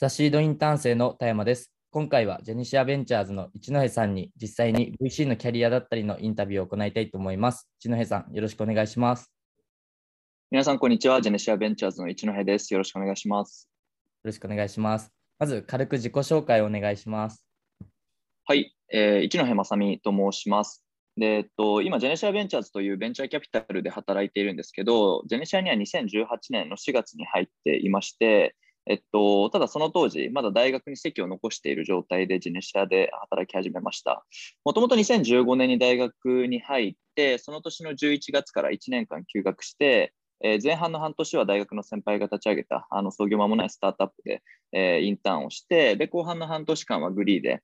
ザ・シードインターン生の田山です。今回はジェニシアベンチャーズの一戸さんに実際に VC のキャリアだったりのインタビューを行いたいと思います。一戸さん、よろしくお願いします。皆さん、こんにちは。ジェニシアベンチャーズの一戸です。よろしくお願いします。よろしくお願いします。まず、軽く自己紹介をお願いします。はい、えー、一戸正美と申します。で、えっと、今、ジェネシアベンチャーズというベンチャーキャピタルで働いているんですけど、ジェネシアには2018年の4月に入っていまして、えっと、ただその当時、まだ大学に席を残している状態でジネシアで働き始めました。もともと2015年に大学に入って、その年の11月から1年間休学して、えー、前半の半年は大学の先輩が立ち上げたあの創業間もないスタートアップで、えー、インターンをして、で後半の半年間はグリーで、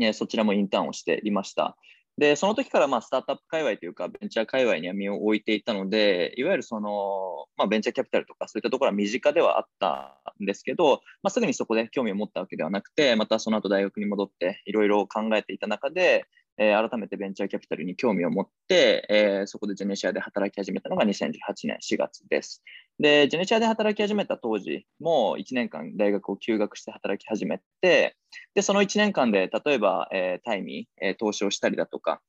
えー、そちらもインターンをしていました。で、その時からまあスタートアップ界隈というか、ベンチャー界隈には身を置いていたので、いわゆるその、まあ、ベンチャーキャピタルとかそういったところは身近ではあったんですけど、まあ、すぐにそこで興味を持ったわけではなくて、またその後大学に戻っていろいろ考えていた中で、えー、改めてベンチャーキャピタルに興味を持って、えー、そこでジェネシアで働き始めたのが2018年4月です。で、ジェネシアで働き始めた当時も1年間大学を休学して働き始めて、で、その1年間で例えば、えー、タイに、えー、投資をしたりだとか、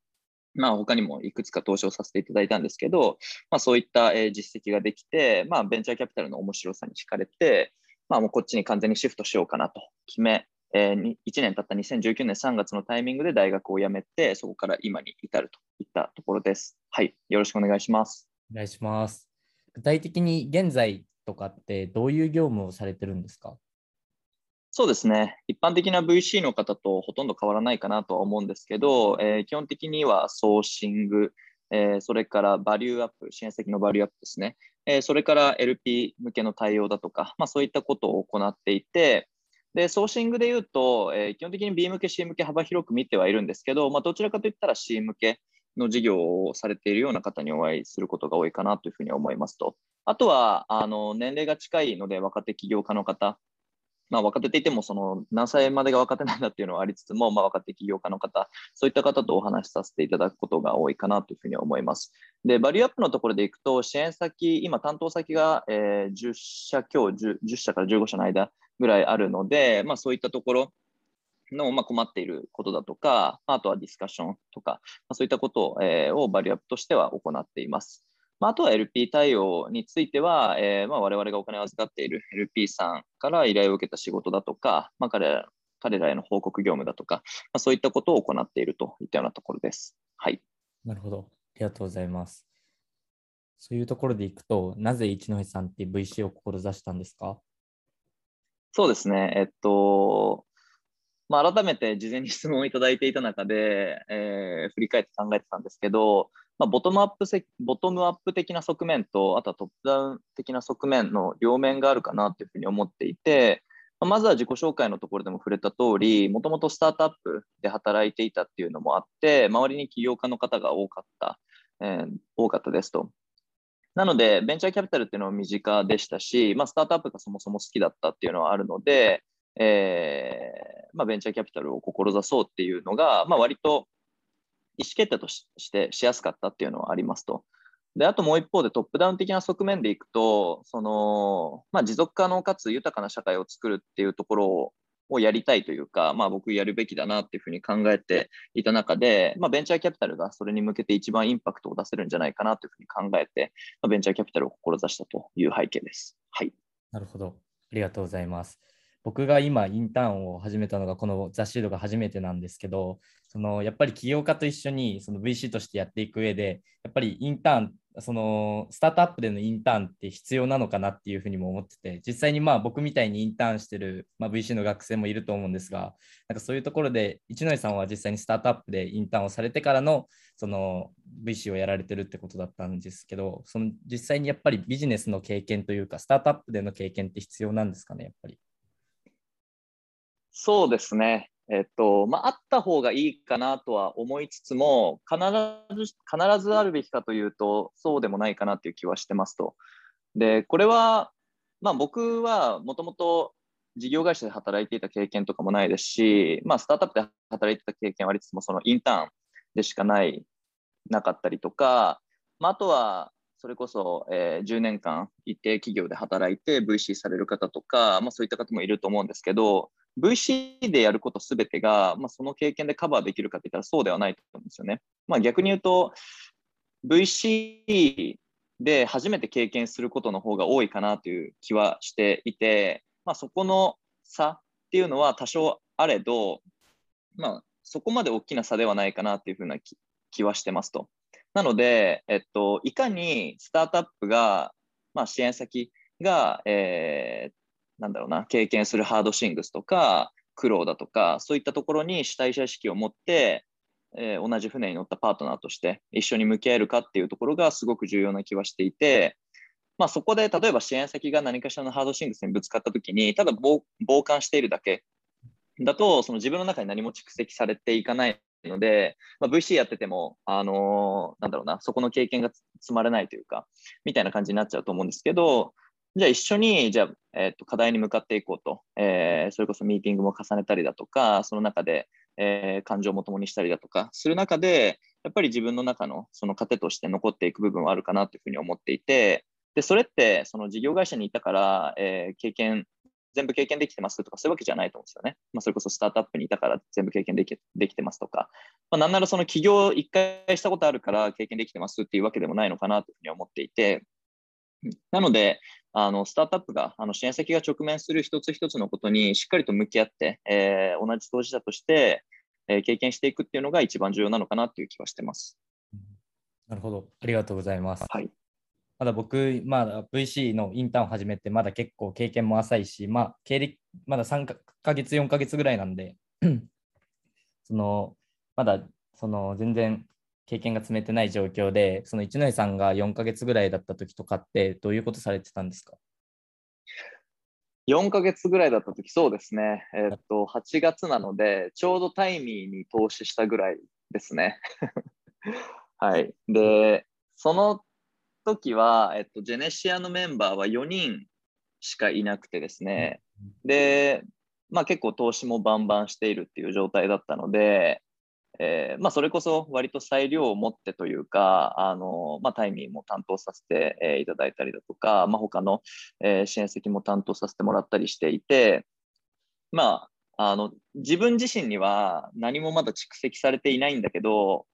まあ、他にもいくつか投資をさせていただいたんですけど、まあ、そういった、えー、実績ができて、まあ、ベンチャーキャピタルの面白さに惹かれて、まあ、もうこっちに完全にシフトしようかなと決め、えー、1年経った2019年3月のタイミングで大学を辞めて、そこから今に至るといったところです。はい、よろしくお願いします。お願いします。具体的に現在とかってどういう業務をされてるんですか？そうですね。一般的な VC の方とほとんど変わらないかなとは思うんですけど、えー、基本的にはソーシング、えー、それからバリューアップ、支援先のバリューアップですね。えー、それから LP 向けの対応だとか、まあ、そういったことを行っていて、で、ソーシングで言うと、えー、基本的に B 向け、C 向け幅広く見てはいるんですけど、まあ、どちらかといったら C 向けの事業をされているような方にお会いすることが多いかなというふうに思いますと。あとは、あの、年齢が近いので若手起業家の方、まあ、若手っていても、その何歳までが若手なんだっていうのはありつつも、まあ、若手起業家の方、そういった方とお話しさせていただくことが多いかなというふうに思います。で、バリューアップのところでいくと、支援先、今、担当先が、えー、10社強10、10社から15社の間ぐらいあるので、まあ、そういったところの、まあ、困っていることだとか、あとはディスカッションとか、まあ、そういったことを,、えー、をバリアップとしては行っています。まあ、あとは LP 対応については、えー、まあ我々がお金を預かっている LP さんから依頼を受けた仕事だとか、まあ、彼ら彼らへの報告業務だとか、まあ、そういったことを行っているといったようなところです。はい。なるほど。ありがとうございます。そういうところでいくと、なぜ一戸さんって VC を志したんですか？そうですね。えっと、まあ、改めて事前に質問をいただいていた中で、えー、振り返って考えてたんですけど、まあ、ボトムアップせボトムアップ的な側面と、あとはトップダウン的な側面の両面があるかなというふうに思っていて、まあ、まずは自己紹介のところでも触れた通り、もともとスタートアップで働いていたっていうのもあって、周りに起業家の方が多かった、えー、多かったですと。なので、ベンチャーキャピタルっていうのは身近でしたし、まあ、スタートアップがそもそも好きだったっていうのはあるので、えーまあ、ベンチャーキャピタルを志そうっていうのが、まあ、割と意思決定としてしやすかったっていうのはありますと。で、あともう一方でトップダウン的な側面でいくと、その、まあ、持続可能かつ豊かな社会を作るっていうところををやりたいというか、まあ、僕やるべきだなっていうふうに考えていた中で、まあ、ベンチャーキャピタルがそれに向けて一番インパクトを出せるんじゃないかなというふうに考えて、まあ、ベンチャーキャピタルを志したという背景です。はい。なるほど。ありがとうございます。僕が今インターンを始めたのがこの雑誌ードが初めてなんですけどそのやっぱり起業家と一緒にその VC としてやっていく上でやっぱりインターンそのスタートアップでのインターンって必要なのかなっていうふうにも思ってて実際にまあ僕みたいにインターンしてる、まあ、VC の学生もいると思うんですがなんかそういうところで一ノ井さんは実際にスタートアップでインターンをされてからのその VC をやられてるってことだったんですけどその実際にやっぱりビジネスの経験というかスタートアップでの経験って必要なんですかねやっぱり？そうですね。えっと、まあ、あった方がいいかなとは思いつつも、必ず、必ずあるべきかというと、そうでもないかなっていう気はしてますと。で、これは、まあ、僕はもともと事業会社で働いていた経験とかもないですし、まあ、スタートアップで働いてた経験はありつつも、そのインターンでしかない、なかったりとか、まあ、あとは、それこそ、えー、10年間一定企業で働いて VC される方とか、まあ、そういった方もいると思うんですけど、VC でやることすべてが、まあ、その経験でカバーできるかって言ったらそうではないと思うんですよね。まあ、逆に言うと、VC で初めて経験することの方が多いかなという気はしていて、まあ、そこの差っていうのは多少あれど、まあ、そこまで大きな差ではないかなっていうふうな気はしてますと。なので、えっと、いかにスタートアップが、まあ、支援先が、えー、なんだろうな、経験するハードシングスとか、苦労だとか、そういったところに主体者意識を持って、えー、同じ船に乗ったパートナーとして一緒に向き合えるかっていうところがすごく重要な気はしていて、まあ、そこで例えば支援先が何かしらのハードシングスにぶつかったときに、ただ傍観しているだけだと、その自分の中に何も蓄積されていかないので、まあ、VC やってても、あのー、なんだろうな、そこの経験が積まれないというか、みたいな感じになっちゃうと思うんですけど、じゃあ一緒に、じゃあ、えっ、と、課題に向かっていこうと、えー、それこそミーティングも重ねたりだとか、その中で、えー、感情も共にしたりだとか、する中で、やっぱり自分の中のその糧として残っていく部分はあるかなというふうに思っていて、で、それって、その事業会社にいたから、えー、経験全部経験できてますとか、そういうわけじゃないと思うんですよね。まあ、それこそスタートアップにいたから全部経験できできてますとか、まあ、なんならその起業一回したことあるから経験できてますっていうわけでもないのかなというふうに思っていて、なので、あのスタートアップが、あの支援先が直面する一つ一つのことにしっかりと向き合って、えー、同じ当事者として、えー、経験していくっていうのが一番重要なのかなという気はしてます。なるほど。ありがとうございます。はい。まだ僕、まだ VC のインターンを始めて、まだ結構経験も浅いし、まあ、経歴、まだ3か月、4か月ぐらいなんで、その、まだ、その、全然経験が積めてない状況で、その一ノ井さんが4か月ぐらいだった時とかって、どういうことされてたんですか？4か月ぐらいだった時そうですね、えー、っと、8月なので、ちょうどタイミーに投資したぐらいですね。はい。で、その時は、えっと、ジェネシアのメンバーは4人しかいなくてですね、で、まあ、結構投資もバンバンしているっていう状態だったので、えー、まあ、それこそ割と裁量を持ってというか、あのまあ、タイミングも担当させて、え、いただいたりだとか、まあ、他の、えー、支援席も担当させてもらったりしていて、まあ、あの自分自身には何もまだ蓄積されていないんだけど、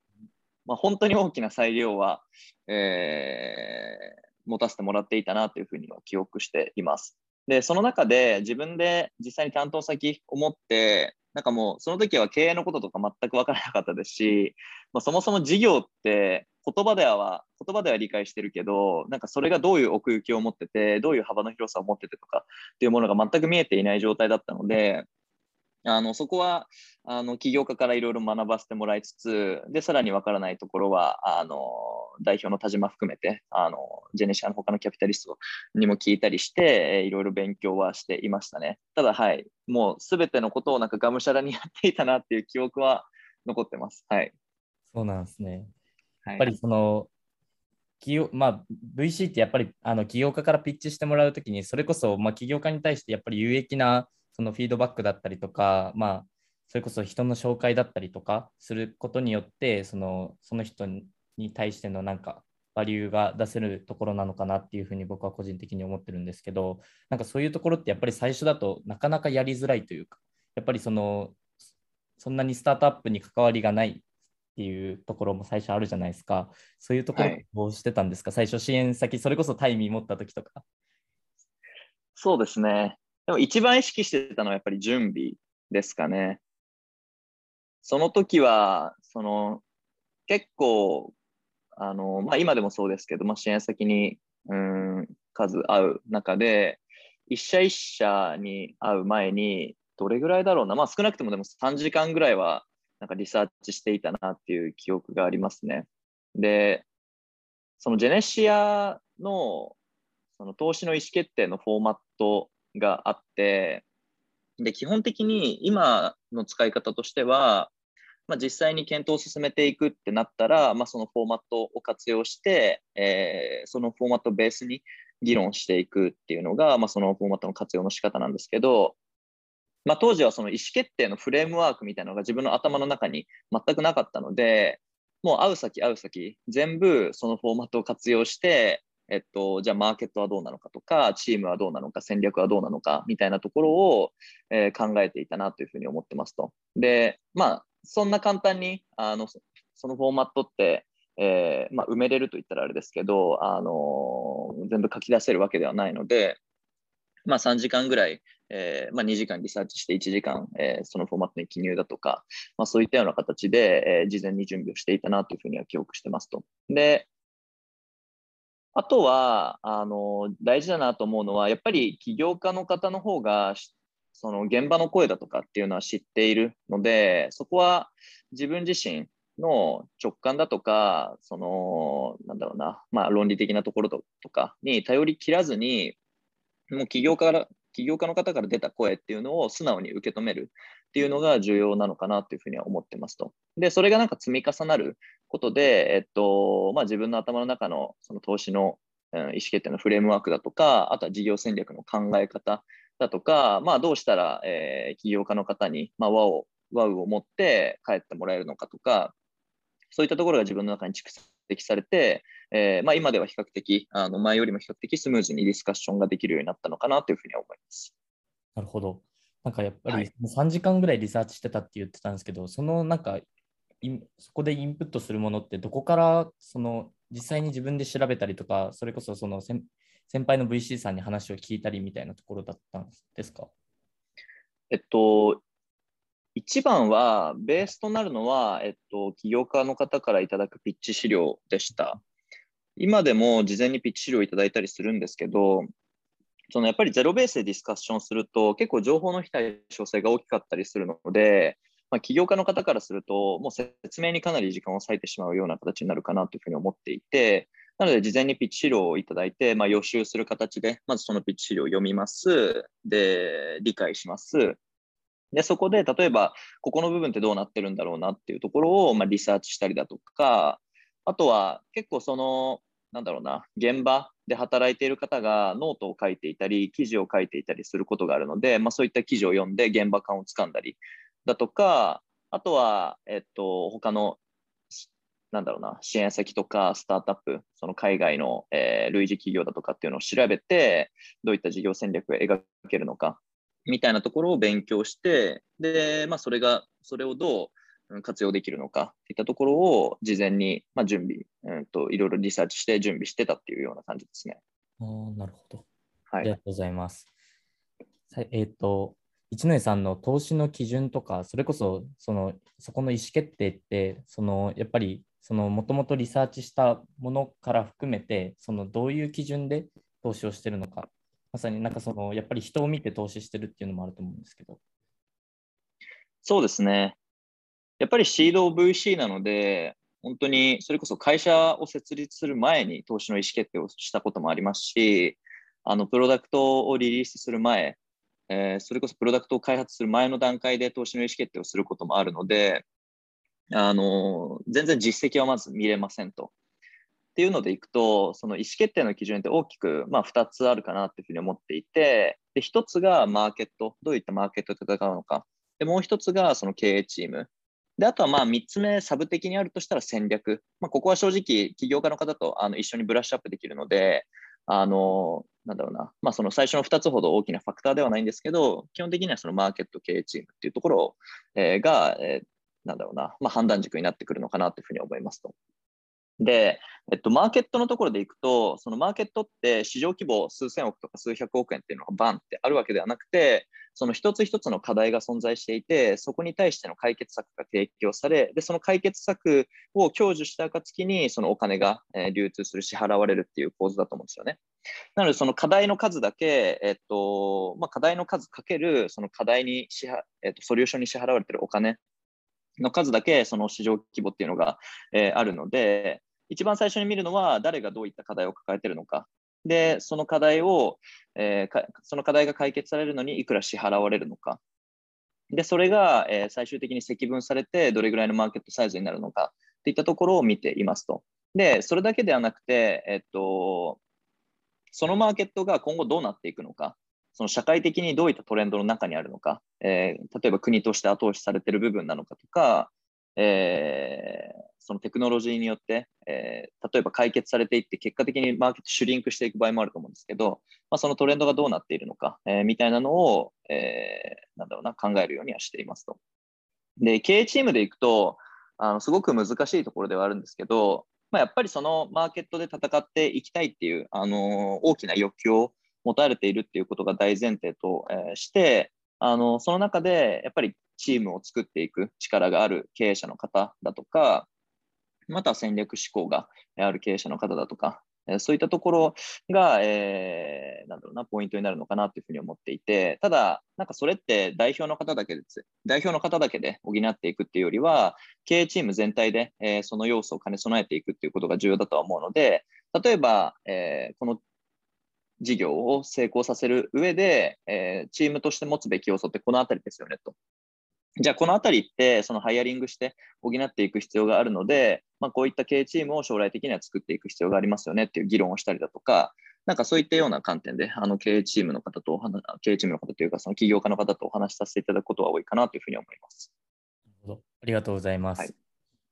まあ、本当に大きな裁量は、えー、持たせてもらっていたなというふうには記憶しています。で、その中で自分で実際に担当先を持って、なんかもうその時は経営のこととか全く分からなかったですし、まあ、そもそも事業って言葉では言葉では理解してるけど、なんかそれがどういう奥行きを持ってて、どういう幅の広さを持っててとかっていうものが全く見えていない状態だったので、あのそこはあの起業家からいろいろ学ばせてもらいつつ、で、さらにわからないところは、あの代表の田島含めて、あのジェネシアの他のキャピタリストにも聞いたりして、いろいろ勉強はしていましたね。ただ、はい、もうすべてのことをなんかがむしゃらにやっていたなっていう記憶は残ってます。はい。そうなんですね。やっぱりその、企業まあ、VC ってやっぱりあの起業家からピッチしてもらうときに、それこそ、まあ、起業家に対してやっぱり有益なそのフィードバックだったりとか、まあ、それこそ人の紹介だったりとかすることによってそのその人に対してのなんかバリューが出せるところなのかなっていうふうに僕は個人的に思ってるんですけどなんかそういうところってやっぱり最初だとなかなかやりづらいというかやっぱりそのそんなにスタートアップに関わりがないっていうところも最初あるじゃないですか。そういうところどうしてたんですか、はい、最初支援先それこそタイミー持った時とか。そうですねでも一番意識してたのはやっぱり準備ですかね。その時は、その結構、あのまあ、今でもそうですけど、まあ、支援先にうん数会う中で、一社一社に会う前に、どれぐらいだろうな、まあ、少なくともでも3時間ぐらいはなんかリサーチしていたなっていう記憶がありますね。で、そのジェネシアのその投資の意思決定のフォーマットがあって、で、基本的に今の使い方としては、まあ、実際に検討を進めていくってなったら、まあ、そのフォーマットを活用して、えー、そのフォーマットをベースに議論していくっていうのが、まあ、そのフォーマットの活用の仕方なんですけど、まあ、当時はその意思決定のフレームワークみたいなのが自分の頭の中に全くなかったので、もう会う先会う先、全部そのフォーマットを活用して、えっと、じゃあマーケットはどうなのかとか、チームはどうなのか、戦略はどうなのかみたいなところを、えー、考えていたなというふうに思ってますと。で、まあ、そんな簡単にあのそのフォーマットって、えーまあ、埋めれると言ったらあれですけど、あのー、全部書き出せるわけではないので、まあ、3時間ぐらい、えーまあ、2時間リサーチして1時間、え、そのフォーマットに記入だとか、まあ、そういったような形で、え、事前に準備をしていたなというふうには記憶してますと。で、あとは、あの、大事だなと思うのは、やっぱり起業家の方の方が、その現場の声だとかっていうのは知っているので、そこは自分自身の直感だとか、その、なんだろうな、まあ論理的なところとかに頼り切らずに、もう起業家から、起業家の方から出た声っていうのを素直に受け止めるっていうのが重要なのかなというふうには思ってますと。で、それがなんか積み重なることで、えっと、まあ、自分の頭の中のその投資の、うん、意思決定のフレームワークだとか、あとは事業戦略の考え方だとか、まあ、どうしたら、えー、起業家の方に、まあ、和を、和を持って帰ってもらえるのかとか、そういったところが自分の中に蓄積されて、えー、まあ、今では比較的、あの前よりも比較的スムーズにディスカッションができるようになったのかなというふうに思います。なるほど。なんかやっぱり3時間ぐらいリサーチしてたって言ってたんですけど、はい、そのなんかそこでインプットするものってどこからその実際に自分で調べたりとか、それこそその先輩の VC さんに話を聞いたりみたいなところだったんですか？えっと、一番は、ベースとなるのは、えっと、起業家の方からいただくピッチ資料でした。今でも事前にピッチ資料をいただいたりするんですけど、そのやっぱりゼロベースでディスカッションすると、結構情報の非対称性が大きかったりするので、まあ、起業家の方からすると、もう説明にかなり時間を割いてしまうような形になるかなというふうに思っていて、なので、事前にピッチ資料をいただいて、まあ、予習する形で、まずそのピッチ資料を読みます。で、理解します。で、そこで、例えば、ここの部分ってどうなってるんだろうなっていうところを、まあ、リサーチしたりだとか、あとは、結構その、なんだろうな、現場で働いている方がノートを書いていたり、記事を書いていたりすることがあるので、まあ、そういった記事を読んで現場感をつかんだりだとか、あとは、えっと、他の、なんだろうな、支援先とかスタートアップ、その海外の、えー、類似企業だとかっていうのを調べて、どういった事業戦略を描けるのか、みたいなところを勉強して、で、まあ、それが、それをどう活用できるのかっていったところを事前に、まあ、準備、うんと、いろいろリサーチして準備してたっていうような感じですね。あなるほど。はい。ありがとうございます。えっ、ー、と、一ノ江さんの投資の基準とか、それこそそのそこの意思決定って、そのやっぱりもともとリサーチしたものから含めて、そのどういう基準で投資をしてるのか、まさになんかそのやっぱり人を見て投資してるっていうのもあると思うんですけど。そうですね。やっぱりシード VC なので、本当にそれこそ会社を設立する前に投資の意思決定をしたこともありますし、あのプロダクトをリリースする前えー、それこそプロダクトを開発する前の段階で投資の意思決定をすることもあるので、あの全然実績はまず見れませんと。っていうのでいくと、その意思決定の基準って大きく、まあ、2つあるかなっていうふうに思っていて、で1つがマーケット、どういったマーケットで戦うのか。でもう1つがその経営チーム。で、あとはまあ3つ目、サブ的にあるとしたら戦略。まあ、ここは正直、起業家の方とあの一緒にブラッシュアップできるので、あの、なんだろうな、まあ、その最初の2つほど大きなファクターではないんですけど、基本的にはそのマーケット経営チームっていうところ、え、が、えー、なんだろうな、まあ、判断軸になってくるのかなというふうに思いますと。で、えっと、マーケットのところでいくと、そのマーケットって市場規模数千億とか数百億円っていうのがバンってあるわけではなくて、その一つ一つの課題が存在していて、そこに対しての解決策が提供され、で、その解決策を享受した暁に、そのお金が、え流通する、支払われるっていう構図だと思うんですよね。なので、その課題の数だけ、えっと、まあ、課題の数かける、その課題に支払、えっと、ソリューションに支払われてるお金の数だけ、その市場規模っていうのが、えー、あるので、一番最初に見るのは、誰がどういった課題を抱えてるのか。で、その課題を、えー、その課題が解決されるのにいくら支払われるのか。で、それが、えー、最終的に積分されて、どれぐらいのマーケットサイズになるのかといったところを見ていますと。で、それだけではなくて、えっと、そのマーケットが今後どうなっていくのか、その社会的にどういったトレンドの中にあるのか、えー、例えば国として後押しされている部分なのかとか、えー、そのテクノロジーによって、えー例えば解決されていって、結果的にマーケットシュリンクしていく場合もあると思うんですけど、まあ、そのトレンドがどうなっているのか、えーみたいなのを、えーなんだろうな、考えるようにはしていますと。で、経営チームでいくと、あのすごく難しいところではあるんですけど、まあ、やっぱりそのマーケットで戦っていきたいっていう、あの大きな欲求を持たれているっていうことが大前提と、えして、あのその中でやっぱりチームを作っていく力がある経営者の方だとか、また戦略思考がある経営者の方だとか、そういったところが、えーなんだろうな、ポイントになるのかなというふうに思っていて、ただ、なんかそれって代表の方だけで、代表の方だけで補っていくっていうよりは、経営チーム全体で、えーその要素を兼ね備えていくっていうことが重要だとは思うので、例えば、えーこの事業を成功させる上で、えーチームとして持つべき要素ってこのあたりですよねと。じゃあ、このあたりって、そのハイアリングして補っていく必要があるので、まあ、こういった経営チームを将来的には作っていく必要がありますよねっていう議論をしたりだとか、なんかそういったような観点で、あの経営チームの方とお話、経営チームの方というか、その起業家の方とお話しさせていただくことが多いかなというふうに思います。なるほどありがとうございます。はい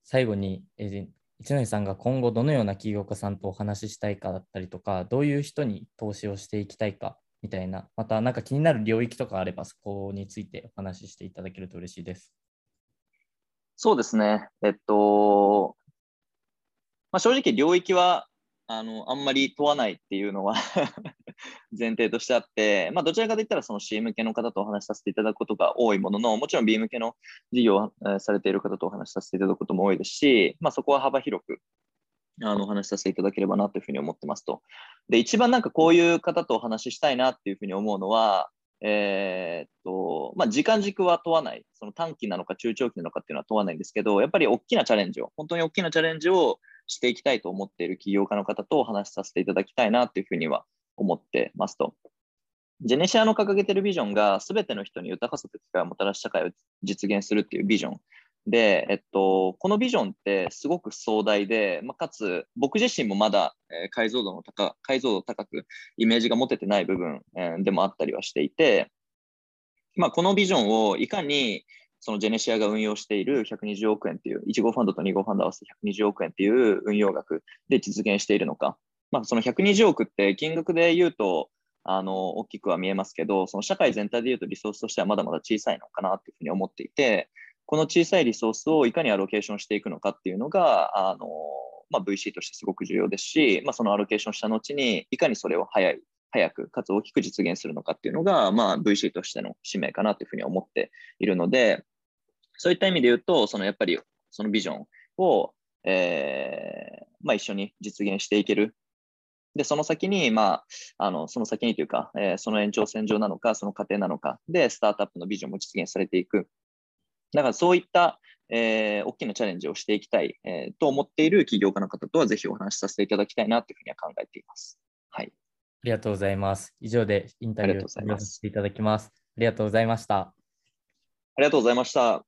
最後に、えー一ノ井さんが今後どのような起業家さんとお話ししたいかだったりとか、どういう人に投資をしていきたいかみたいな、またなんか気になる領域とかあれば、そこについてお話ししていただけると嬉しいです。そうですね。えっと、まあ、正直領域はあのあんまり問わないっていうのは 前提としてあって、まあ、どちらかといったらその C 向けの方とお話しさせていただくことが多いものの、もちろん B 向けの事業をされている方とお話しさせていただくことも多いですし、まあ、そこは幅広くあのお話しさせていただければなというふうに思ってますと。で、一番なんかこういう方とお話ししたいなっていうふうに思うのは、えーっと、まあ、時間軸は問わない。その短期なのか中長期なのかっていうのは問わないんですけど、やっぱり大きなチャレンジを、本当に大きなチャレンジをしていきたいと思っている起業家の方とお話しさせていただきたいなっていうふうには思ってますと。ジェネシアの掲げてるビジョンが、すべての人に豊かさと機会をもたらす社会を実現するっていうビジョン。で、えっと、このビジョンってすごく壮大で、まあ、かつ僕自身もまだ、え解像度の高解像度高くイメージが持ててない部分、えでもあったりはしていて、まあ、このビジョンをいかにそのジェネシアが運用している120億円っていう、1号ファンドと2号ファンド合わせて120億円っていう運用額で実現しているのか。まあ、その120億って金額で言うと、あの、大きくは見えますけど、その社会全体で言うとリソースとしてはまだまだ小さいのかなっていうふうに思っていて、この小さいリソースをいかにアロケーションしていくのかっていうのが、あの、まあ、VC としてすごく重要ですし、まあ、そのアロケーションした後に、いかにそれを早い、早く、かつ大きく実現するのかっていうのが、まあ、VC としての使命かなというふうに思っているので、そういった意味で言うと、そのやっぱりそのビジョンを、えーまあ、一緒に実現していける。で、その先に、まあ、あのその先にというか、えーその延長線上なのか、その過程なのかで、スタートアップのビジョンも実現されていく。だからそういった、えー大きなチャレンジをしていきたい、えーと思っている起業家の方とは、ぜひお話しさせていただきたいなというふうには考えています。はい。ありがとうございます。以上でインタビューをさせていただきます。ありがとうございました。ありがとうございました。